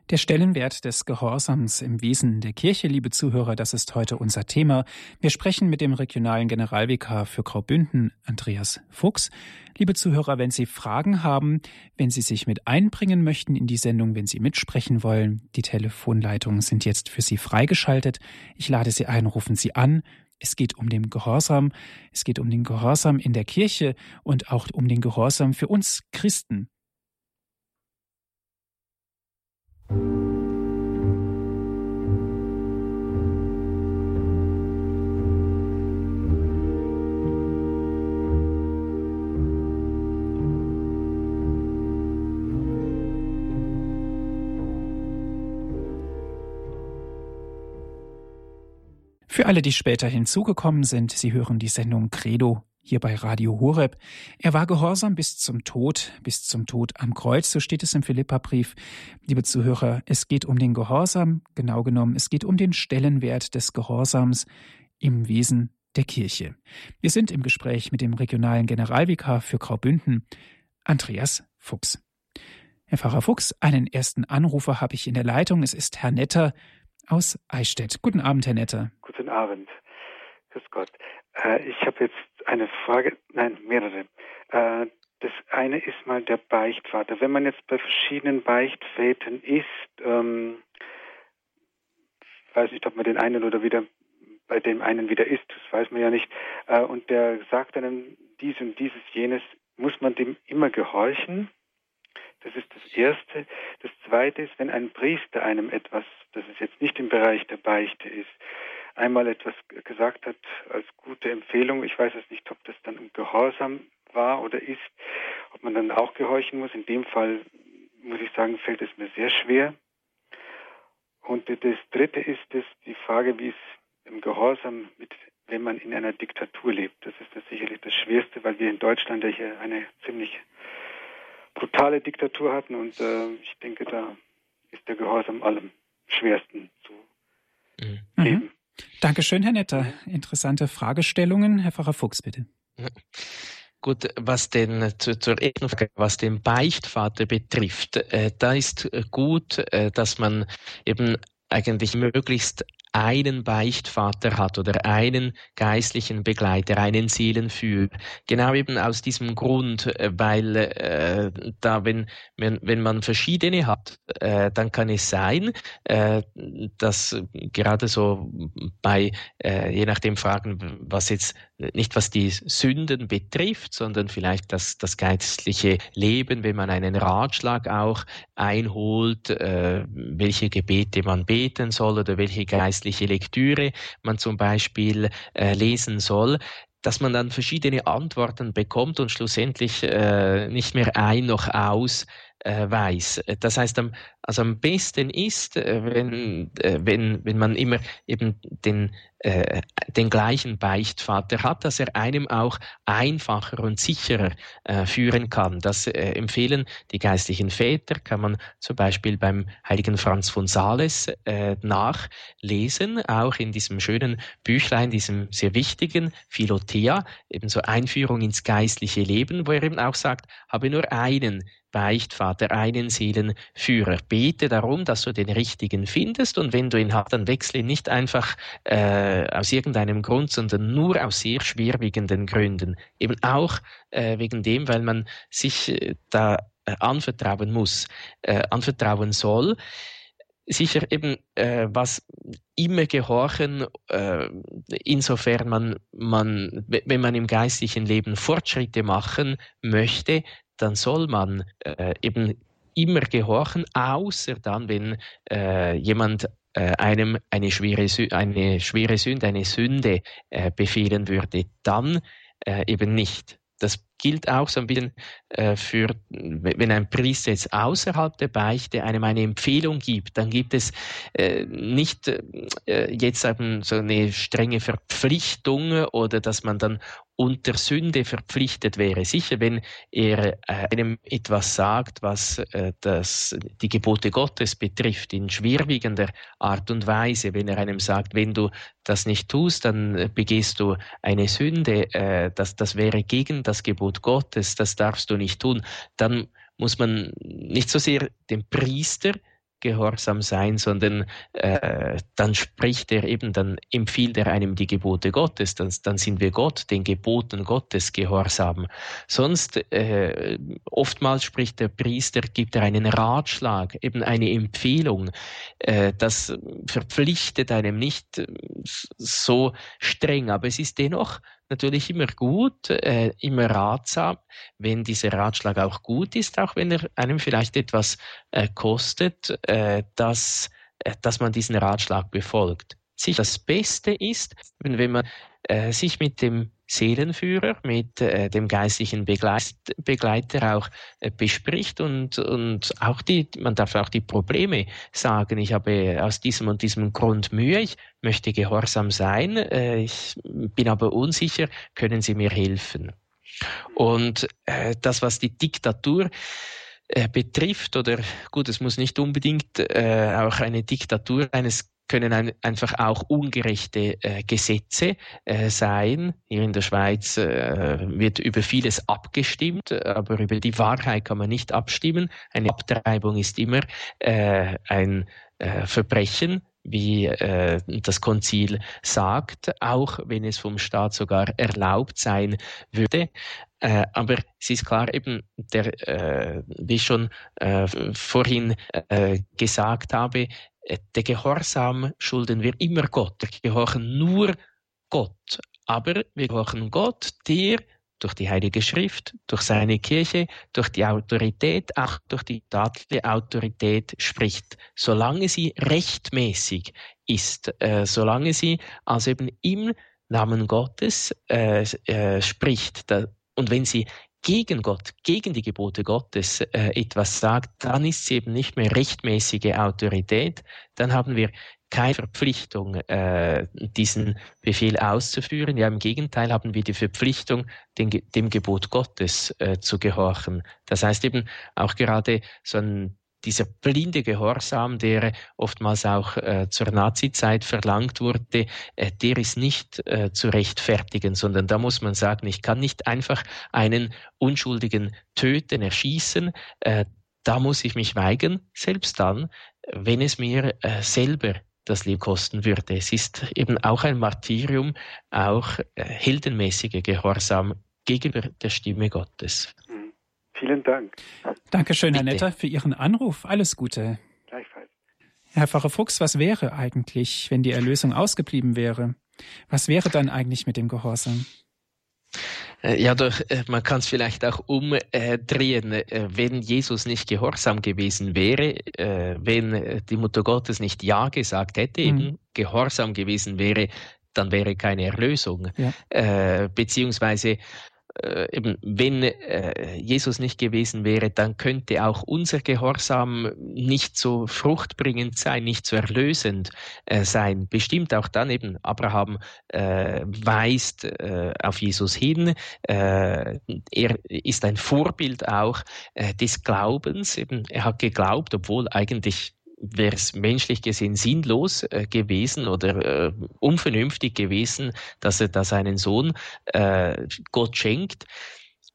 Der Stellenwert des Gehorsams im Wesen der Kirche, liebe Zuhörer, das ist heute unser Thema. Wir sprechen mit dem regionalen Generalvikar für Graubünden, Andreas Fuchs. Liebe Zuhörer, wenn Sie Fragen haben, wenn Sie sich mit einbringen möchten in die Sendung, wenn Sie mitsprechen wollen, die Telefonleitungen sind jetzt für Sie freigeschaltet. Ich lade Sie ein, rufen Sie an. Es geht um den Gehorsam. Es geht um den Gehorsam in der Kirche und auch um den Gehorsam für uns Christen. Für alle, die später hinzugekommen sind, Sie hören die Sendung Credo hier bei Radio Horeb. Er war gehorsam bis zum Tod, bis zum Tod am Kreuz, so steht es im Philipperbrief. Liebe Zuhörer, es geht um den Gehorsam, genau genommen, es geht um den Stellenwert des Gehorsams im Wesen der Kirche. Wir sind im Gespräch mit dem regionalen Generalvikar für Graubünden, Andreas Fuchs. Herr Pfarrer Fuchs, einen ersten Anrufer habe ich in der Leitung. Es ist Herr Netter aus Eichstätt. Guten Abend, Herr Netter. Guten Abend. Grüß Gott. Äh, ich habe jetzt eine Frage, nein, mehrere. Äh, das eine ist mal der Beichtvater. Wenn man jetzt bei verschiedenen Beichtvätern ist, ähm, weiß nicht, ob man den einen oder wieder bei dem einen wieder ist, das weiß man ja nicht. Äh, und der sagt einem dies und dieses, jenes, muss man dem immer gehorchen? Das ist das Erste. Das Zweite ist, wenn ein Priester einem etwas, das es jetzt nicht im Bereich der Beichte ist, einmal etwas gesagt hat als gute Empfehlung. Ich weiß jetzt nicht, ob das dann um Gehorsam war oder ist, ob man dann auch gehorchen muss. In dem Fall, muss ich sagen, fällt es mir sehr schwer. Und das Dritte ist es, die Frage, wie es im Gehorsam mit, wenn man in einer Diktatur lebt. Das ist das sicherlich das Schwerste, weil wir in Deutschland ja hier eine ziemlich brutale Diktatur hatten und äh, ich denke, da ist der Gehorsam allem schwersten zu mhm. leben. Dankeschön, Herr Netter. Interessante Fragestellungen. Herr Pfarrer Fuchs, bitte. Gut, was den zu, zur Frage, was den Beichtvater betrifft, äh, da ist gut, äh, dass man eben eigentlich möglichst einen Beichtvater hat oder einen geistlichen Begleiter, einen Seelenführer. Genau eben aus diesem Grund, äh, weil äh, da, wenn, wenn, wenn man verschiedene hat, äh, dann kann es sein, äh, dass gerade so bei, äh, je nachdem Fragen, was jetzt nicht was die Sünden betrifft, sondern vielleicht das, das geistliche Leben, wenn man einen Ratschlag auch einholt, äh, welche Gebete man beten soll oder welche geistliche Lektüre man zum Beispiel äh, lesen soll, dass man dann verschiedene Antworten bekommt und schlussendlich äh, nicht mehr ein noch aus äh, weiß. Das heißt, am, also am besten ist, äh, wenn, äh, wenn, wenn man immer eben den, äh, den gleichen Beichtvater hat, dass er einem auch einfacher und sicherer äh, führen kann. Das äh, empfehlen die geistlichen Väter, kann man zum Beispiel beim heiligen Franz von Sales äh, nachlesen, auch in diesem schönen Büchlein, diesem sehr wichtigen Philothea, eben so Einführung ins geistliche Leben, wo er eben auch sagt, habe nur einen Beichtvater, einen Seelenführer. Bete darum, dass du den richtigen findest und wenn du ihn hast, dann wechsle ihn nicht einfach äh, aus irgendeinem Grund, sondern nur aus sehr schwerwiegenden Gründen. Eben auch äh, wegen dem, weil man sich äh, da äh, anvertrauen muss, äh, anvertrauen soll sicher eben äh, was immer gehorchen, äh, insofern man, man, wenn man im geistlichen Leben Fortschritte machen möchte, dann soll man äh, eben immer gehorchen, außer dann, wenn äh, jemand äh, einem eine schwere, eine schwere Sünde, eine Sünde äh, befehlen würde, dann äh, eben nicht. Das gilt auch so ein bisschen äh, für, wenn ein Priester jetzt außerhalb der Beichte einem eine Empfehlung gibt, dann gibt es äh, nicht äh, jetzt so eine strenge Verpflichtung oder dass man dann unter Sünde verpflichtet wäre. Sicher, wenn er einem etwas sagt, was das, die Gebote Gottes betrifft, in schwerwiegender Art und Weise, wenn er einem sagt, wenn du das nicht tust, dann begehst du eine Sünde, das, das wäre gegen das Gebot Gottes, das darfst du nicht tun, dann muss man nicht so sehr dem Priester gehorsam sein, sondern äh, dann spricht er eben, dann empfiehlt er einem die Gebote Gottes, dann, dann sind wir Gott, den Geboten Gottes gehorsam. Sonst, äh, oftmals spricht der Priester, gibt er einen Ratschlag, eben eine Empfehlung. Äh, das verpflichtet einem nicht so streng, aber es ist dennoch natürlich immer gut, äh, immer ratsam, wenn dieser Ratschlag auch gut ist, auch wenn er einem vielleicht etwas äh, kostet, äh, dass, äh, dass man diesen Ratschlag befolgt. Sich das Beste ist, wenn, wenn man äh, sich mit dem Seelenführer, mit äh, dem geistlichen Begleit Begleiter auch äh, bespricht und, und auch die, man darf auch die Probleme sagen. Ich habe aus diesem und diesem Grund Mühe, ich möchte gehorsam sein, äh, ich bin aber unsicher, können Sie mir helfen? Und äh, das, was die Diktatur äh, betrifft, oder gut, es muss nicht unbedingt äh, auch eine Diktatur eines können ein, einfach auch ungerechte äh, Gesetze äh, sein. Hier in der Schweiz äh, wird über vieles abgestimmt, aber über die Wahrheit kann man nicht abstimmen. Eine Abtreibung ist immer äh, ein äh, Verbrechen, wie äh, das Konzil sagt, auch wenn es vom Staat sogar erlaubt sein würde. Äh, aber es ist klar eben, der, äh, wie ich schon äh, vorhin gesagt habe, der Gehorsam schulden wir immer Gott. Wir gehorchen nur Gott. Aber wir gehorchen Gott, der durch die Heilige Schrift, durch seine Kirche, durch die Autorität, auch durch die staatliche Autorität spricht, solange sie rechtmäßig ist, äh, solange sie also eben im Namen Gottes äh, äh, spricht. Da, und wenn sie gegen Gott, gegen die Gebote Gottes äh, etwas sagt, dann ist sie eben nicht mehr rechtmäßige Autorität. Dann haben wir keine Verpflichtung, äh, diesen Befehl auszuführen. Ja, im Gegenteil haben wir die Verpflichtung, den, dem Gebot Gottes äh, zu gehorchen. Das heißt eben auch gerade so ein dieser blinde Gehorsam, der oftmals auch äh, zur Nazizeit verlangt wurde, äh, der ist nicht äh, zu rechtfertigen, sondern da muss man sagen, ich kann nicht einfach einen Unschuldigen töten, erschießen. Äh, da muss ich mich weigern, selbst dann, wenn es mir äh, selber das Leben kosten würde. Es ist eben auch ein Martyrium, auch äh, heldenmäßiger Gehorsam gegenüber der Stimme Gottes. Vielen Dank. Dankeschön, Herr Netter, für Ihren Anruf. Alles Gute. Gleichfalls. Herr Pfarrer Fuchs, was wäre eigentlich, wenn die Erlösung ausgeblieben wäre? Was wäre dann eigentlich mit dem Gehorsam? Äh, ja, doch, äh, man kann es vielleicht auch umdrehen. Äh, wenn Jesus nicht gehorsam gewesen wäre, wenn die Mutter Gottes nicht Ja gesagt hätte, mhm. eben gehorsam gewesen wäre, dann wäre keine Erlösung. Ja. beziehungsweise wenn äh, Jesus nicht gewesen wäre, dann könnte auch unser Gehorsam nicht so fruchtbringend sein, nicht so erlösend äh, sein. Bestimmt auch dann eben, Abraham äh, weist äh, auf Jesus hin. Äh, er ist ein Vorbild auch des Glaubens. Er hat geglaubt, obwohl eigentlich wäre es menschlich gesehen sinnlos äh, gewesen oder äh, unvernünftig gewesen, dass er da seinen Sohn äh, Gott schenkt.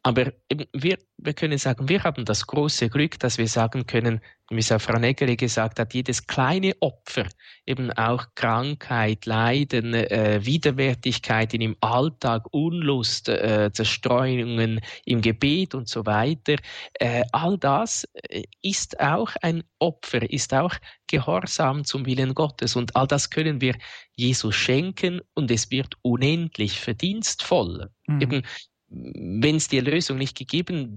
Aber wir, wir können sagen, wir haben das große Glück, dass wir sagen können, wie es auch Frau Nägeli gesagt hat, jedes kleine Opfer, eben auch Krankheit, Leiden, äh, Widerwärtigkeiten im Alltag, Unlust, äh, Zerstreuungen im Gebet und so weiter, äh, all das äh, ist auch ein Opfer, ist auch Gehorsam zum Willen Gottes und all das können wir Jesus schenken und es wird unendlich verdienstvoll. Mhm. Eben wenn es die Erlösung nicht gegeben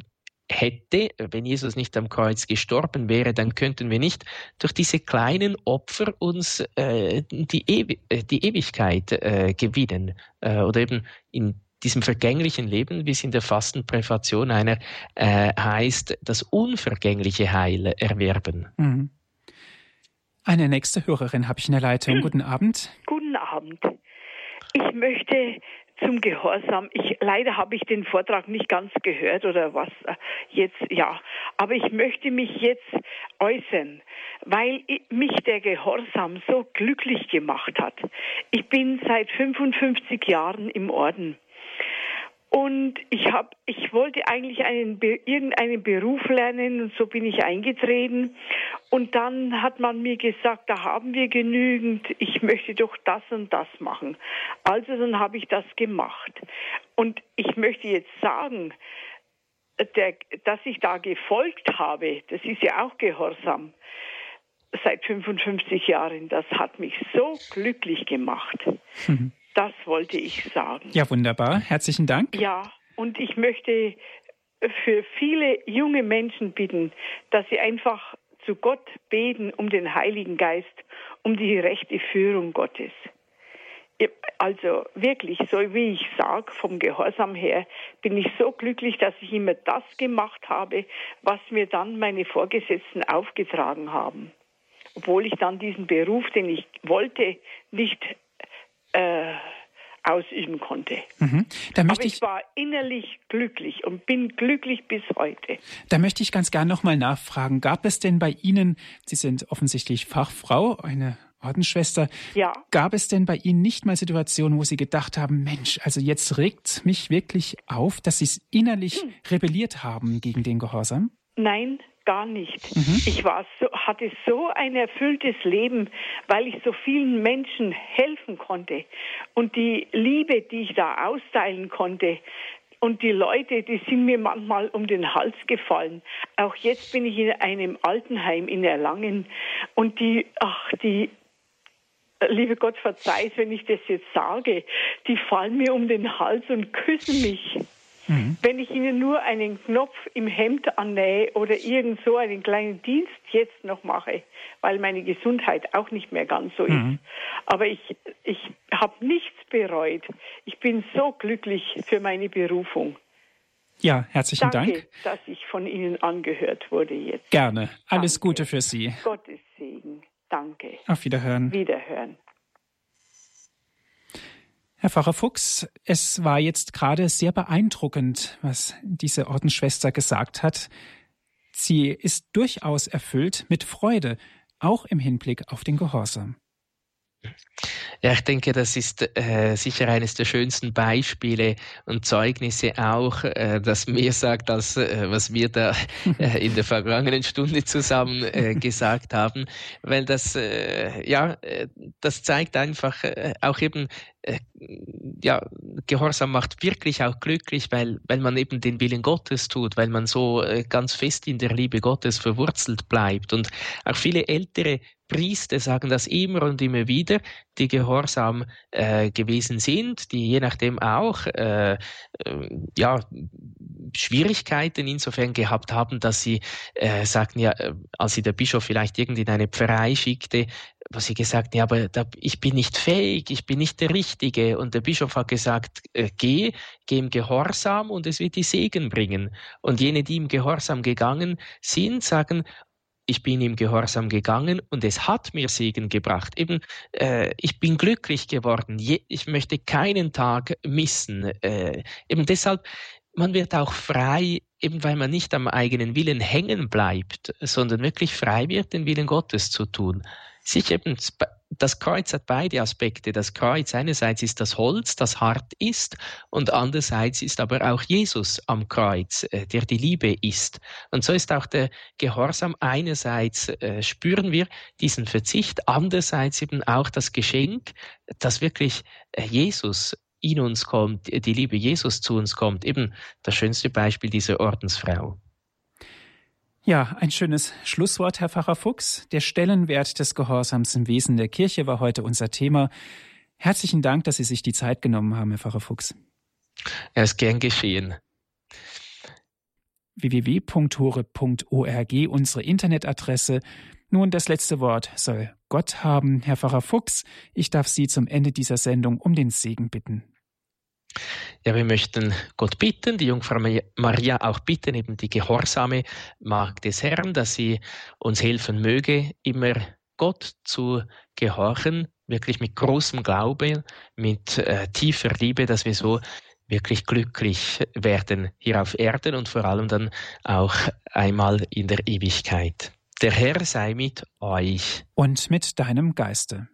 hätte, wenn Jesus nicht am Kreuz gestorben wäre, dann könnten wir nicht durch diese kleinen Opfer uns äh, die, Ewi äh, die Ewigkeit äh, gewinnen äh, oder eben in diesem vergänglichen Leben, wie es in der Fastenpräfation einer äh, heißt, das unvergängliche Heil erwerben. Mhm. Eine nächste Hörerin habe ich in der Leitung. Guten Abend. Guten Abend. Ich möchte zum Gehorsam. Ich, leider habe ich den Vortrag nicht ganz gehört oder was äh, jetzt, ja. Aber ich möchte mich jetzt äußern, weil mich der Gehorsam so glücklich gemacht hat. Ich bin seit 55 Jahren im Orden. Und ich habe, ich wollte eigentlich einen, irgendeinen Beruf lernen und so bin ich eingetreten. Und dann hat man mir gesagt, da haben wir genügend, ich möchte doch das und das machen. Also dann habe ich das gemacht. Und ich möchte jetzt sagen, der, dass ich da gefolgt habe, das ist ja auch Gehorsam seit 55 Jahren. Das hat mich so glücklich gemacht. Mhm. Das wollte ich sagen. Ja, wunderbar. Herzlichen Dank. Ja, und ich möchte für viele junge Menschen bitten, dass sie einfach zu Gott beten um den Heiligen Geist, um die rechte Führung Gottes. Also wirklich, so wie ich sage, vom Gehorsam her, bin ich so glücklich, dass ich immer das gemacht habe, was mir dann meine Vorgesetzten aufgetragen haben. Obwohl ich dann diesen Beruf, den ich wollte, nicht äh, ausüben konnte. Mhm. Aber ich, ich, war innerlich glücklich und bin glücklich bis heute. Da möchte ich ganz gern nochmal nachfragen. Gab es denn bei Ihnen, Sie sind offensichtlich Fachfrau, eine Ordensschwester, ja. gab es denn bei Ihnen nicht mal Situationen, wo Sie gedacht haben, Mensch, also jetzt regt mich wirklich auf, dass Sie es innerlich hm. rebelliert haben gegen den Gehorsam? Nein, gar nicht. Mhm. Ich war so, hatte so ein erfülltes Leben, weil ich so vielen Menschen helfen konnte. Und die Liebe, die ich da austeilen konnte, und die Leute, die sind mir manchmal um den Hals gefallen. Auch jetzt bin ich in einem Altenheim in Erlangen und die, ach, die, liebe Gott verzeiht, wenn ich das jetzt sage, die fallen mir um den Hals und küssen mich. Mhm. Wenn ich Ihnen nur einen Knopf im Hemd annähe oder irgend so einen kleinen Dienst jetzt noch mache, weil meine Gesundheit auch nicht mehr ganz so mhm. ist. Aber ich, ich habe nichts bereut. Ich bin so glücklich für meine Berufung. Ja, herzlichen Danke, Dank. dass ich von Ihnen angehört wurde jetzt. Gerne. Alles Danke. Gute für Sie. Gottes Segen. Danke. Auf Wiederhören. Wiederhören. Herr Pfarrer Fuchs, es war jetzt gerade sehr beeindruckend, was diese Ordensschwester gesagt hat. Sie ist durchaus erfüllt mit Freude, auch im Hinblick auf den Gehorsam. Ja, ich denke, das ist äh, sicher eines der schönsten Beispiele und Zeugnisse auch, äh, das mehr sagt, als äh, was wir da äh, in der vergangenen Stunde zusammen äh, gesagt haben, weil das, äh, ja, äh, das zeigt einfach äh, auch eben, äh, ja, Gehorsam macht wirklich auch glücklich, weil, weil man eben den Willen Gottes tut, weil man so äh, ganz fest in der Liebe Gottes verwurzelt bleibt. Und auch viele ältere Priester sagen das immer und immer wieder, die gehorsam äh, gewesen sind, die je nachdem auch äh, äh, ja, Schwierigkeiten insofern gehabt haben, dass sie äh, sagten, ja, äh, als sie der Bischof vielleicht irgendwie in eine Pfarrei schickte, wo sie gesagt, ja, aber da, ich bin nicht fähig, ich bin nicht der Richtige. Und der Bischof hat gesagt, äh, geh, geh im Gehorsam und es wird die Segen bringen. Und jene, die im Gehorsam gegangen sind, sagen, ich bin im Gehorsam gegangen und es hat mir Segen gebracht. Eben, äh, ich bin glücklich geworden. Je, ich möchte keinen Tag missen. Äh, eben deshalb, man wird auch frei, eben weil man nicht am eigenen Willen hängen bleibt, sondern wirklich frei wird, den Willen Gottes zu tun sich eben, das Kreuz hat beide Aspekte. Das Kreuz einerseits ist das Holz, das hart ist, und andererseits ist aber auch Jesus am Kreuz, äh, der die Liebe ist. Und so ist auch der Gehorsam einerseits äh, spüren wir diesen Verzicht, andererseits eben auch das Geschenk, dass wirklich äh, Jesus in uns kommt, die Liebe Jesus zu uns kommt. Eben das schönste Beispiel dieser Ordensfrau. Ja, ein schönes Schlusswort, Herr Pfarrer Fuchs. Der Stellenwert des Gehorsams im Wesen der Kirche war heute unser Thema. Herzlichen Dank, dass Sie sich die Zeit genommen haben, Herr Pfarrer Fuchs. Er ist gern geschehen. www.hore.org, unsere Internetadresse. Nun, das letzte Wort soll Gott haben. Herr Pfarrer Fuchs, ich darf Sie zum Ende dieser Sendung um den Segen bitten. Ja, wir möchten Gott bitten, die Jungfrau Maria auch bitten, eben die gehorsame Magd des Herrn, dass sie uns helfen möge, immer Gott zu gehorchen, wirklich mit großem Glaube, mit äh, tiefer Liebe, dass wir so wirklich glücklich werden hier auf Erden und vor allem dann auch einmal in der Ewigkeit. Der Herr sei mit euch. Und mit deinem Geiste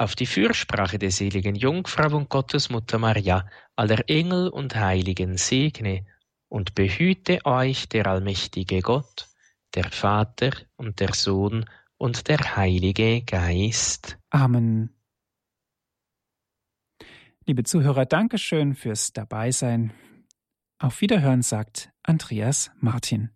auf die Fürsprache der seligen Jungfrau und Gottesmutter Maria, aller Engel und Heiligen segne und behüte euch der allmächtige Gott, der Vater und der Sohn und der Heilige Geist. Amen. Liebe Zuhörer, Dankeschön fürs Dabeisein. Auf Wiederhören sagt Andreas Martin.